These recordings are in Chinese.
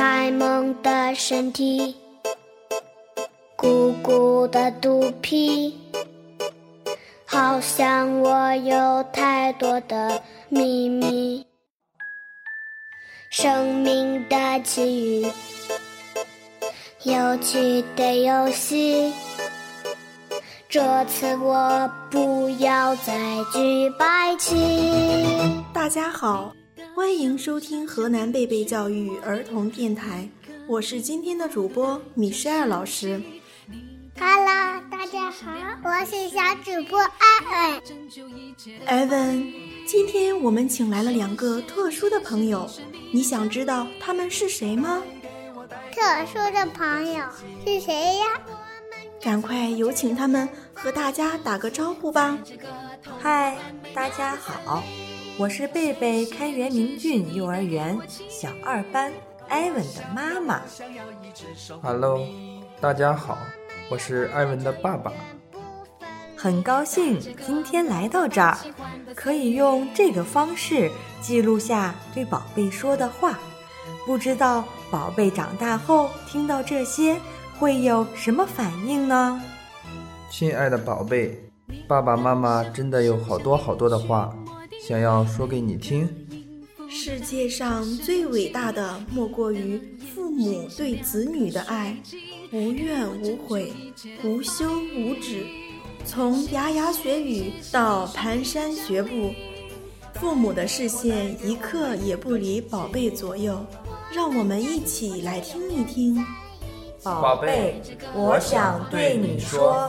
呆萌的身体，鼓鼓的肚皮，好像我有太多的秘密。生命的奇遇，有趣的游戏。这次我不要再举白旗。大家好，欢迎收听河南贝贝教育儿童电台，我是今天的主播米歇尔老师。Hello，大家好，我是小主播艾文。艾文，今天我们请来了两个特殊的朋友，你想知道他们是谁吗？特殊的朋友是谁呀？赶快有请他们和大家打个招呼吧！嗨，大家好，我是贝贝开元明骏幼儿园小二班艾文的妈妈。Hello，大家好，我是艾文的爸爸。很高兴今天来到这儿，可以用这个方式记录下对宝贝说的话。不知道宝贝长大后听到这些。会有什么反应呢？亲爱的宝贝，爸爸妈妈真的有好多好多的话想要说给你听。世界上最伟大的莫过于父母对子女的爱，无怨无悔，无休无止。从牙牙学语到蹒跚学步，父母的视线一刻也不离宝贝左右。让我们一起来听一听。宝贝，我想对你说，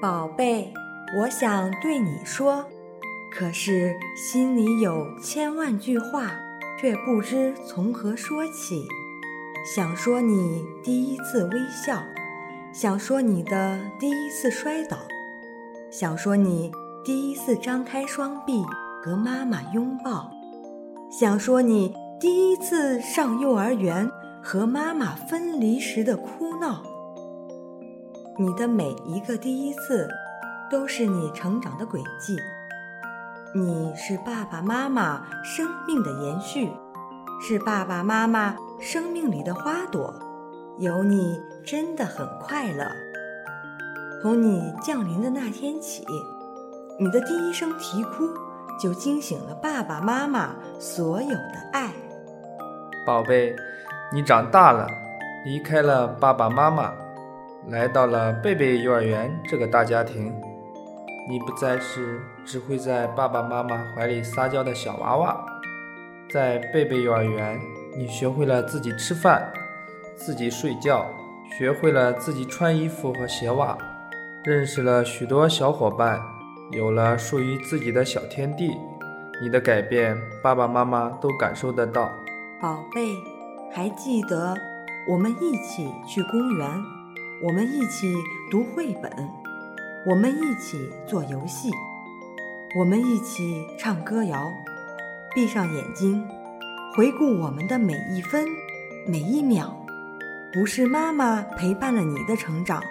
宝贝。我想对你说，可是心里有千万句话，却不知从何说起。想说你第一次微笑，想说你的第一次摔倒，想说你第一次张开双臂和妈妈拥抱，想说你第一次上幼儿园和妈妈分离时的哭闹。你的每一个第一次。都是你成长的轨迹，你是爸爸妈妈生命的延续，是爸爸妈妈生命里的花朵。有你真的很快乐。从你降临的那天起，你的第一声啼哭就惊醒了爸爸妈妈所有的爱。宝贝，你长大了，离开了爸爸妈妈，来到了贝贝幼儿园这个大家庭。你不再是只会在爸爸妈妈怀里撒娇的小娃娃，在贝贝幼儿园，你学会了自己吃饭、自己睡觉，学会了自己穿衣服和鞋袜，认识了许多小伙伴，有了属于自己的小天地。你的改变，爸爸妈妈都感受得到。宝贝，还记得我们一起去公园，我们一起读绘本。我们一起做游戏，我们一起唱歌谣。闭上眼睛，回顾我们的每一分、每一秒。不是妈妈陪伴了你的成长，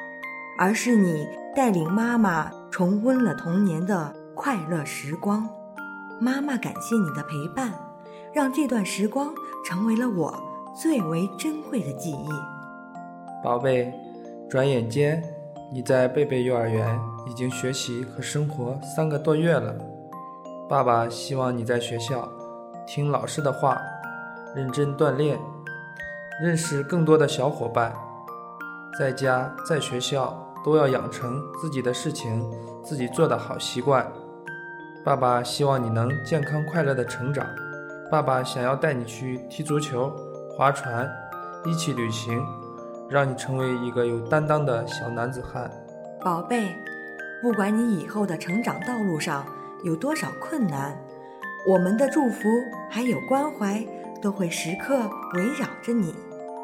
而是你带领妈妈重温了童年的快乐时光。妈妈感谢你的陪伴，让这段时光成为了我最为珍贵的记忆。宝贝，转眼间。你在贝贝幼儿园已经学习和生活三个多月了，爸爸希望你在学校听老师的话，认真锻炼，认识更多的小伙伴，在家在学校都要养成自己的事情自己做的好习惯。爸爸希望你能健康快乐的成长。爸爸想要带你去踢足球、划船，一起旅行，让你成为一个有担当的小男子汉。宝贝，不管你以后的成长道路上有多少困难，我们的祝福还有关怀都会时刻围绕着你。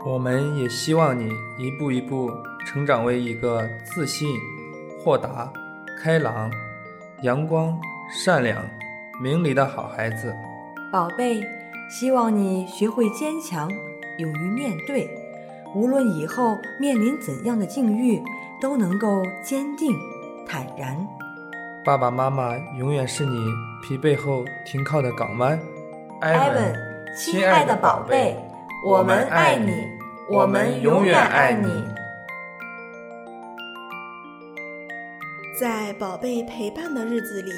我们也希望你一步一步成长为一个自信、豁达、开朗、阳光、善良、明理的好孩子。宝贝，希望你学会坚强，勇于面对，无论以后面临怎样的境遇，都能够坚定、坦然。爸爸妈妈永远是你疲惫后停靠的港湾。艾文，亲爱的宝贝，我们爱你。我们永远爱你。在宝贝陪伴的日子里，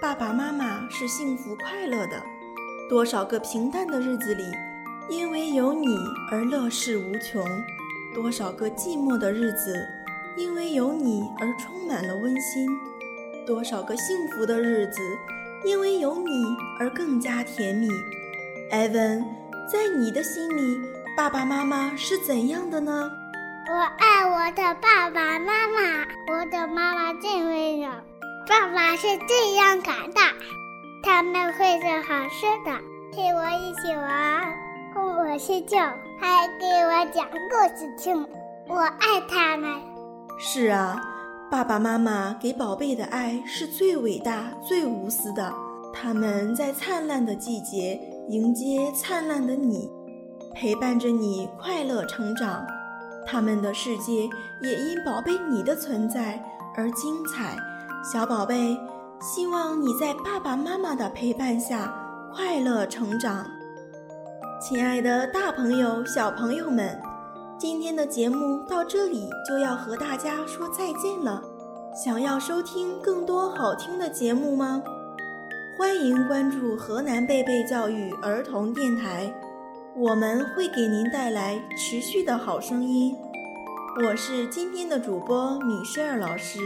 爸爸妈妈是幸福快乐的。多少个平淡的日子里，因为有你而乐事无穷；多少个寂寞的日子，因为有你而充满了温馨；多少个幸福的日子，因为有你而更加甜蜜。艾文，在你的心里。爸爸妈妈是怎样的呢？我爱我的爸爸妈妈，我的妈妈最温柔。爸爸是这样感的，他们会做好吃的，陪我一起玩，我睡觉，还给我讲故事听。我爱他们。是啊，爸爸妈妈给宝贝的爱是最伟大、最无私的。他们在灿烂的季节迎接灿烂的你。陪伴着你快乐成长，他们的世界也因宝贝你的存在而精彩。小宝贝，希望你在爸爸妈妈的陪伴下快乐成长。亲爱的大朋友、小朋友们，今天的节目到这里就要和大家说再见了。想要收听更多好听的节目吗？欢迎关注河南贝贝教育儿童电台。我们会给您带来持续的好声音。我是今天的主播米歇尔老师，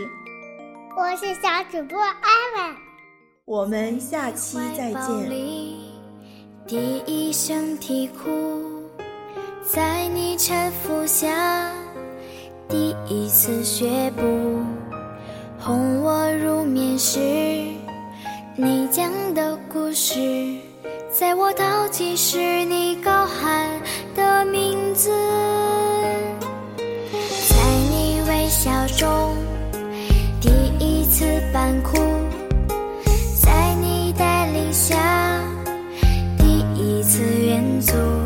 我是小主播艾文。我们下期再见。第一声啼哭，在你搀扶下，第一次学步，哄我入眠时，你讲的故事。在我倒计时，你高喊的名字，在你微笑中第一次扮哭，远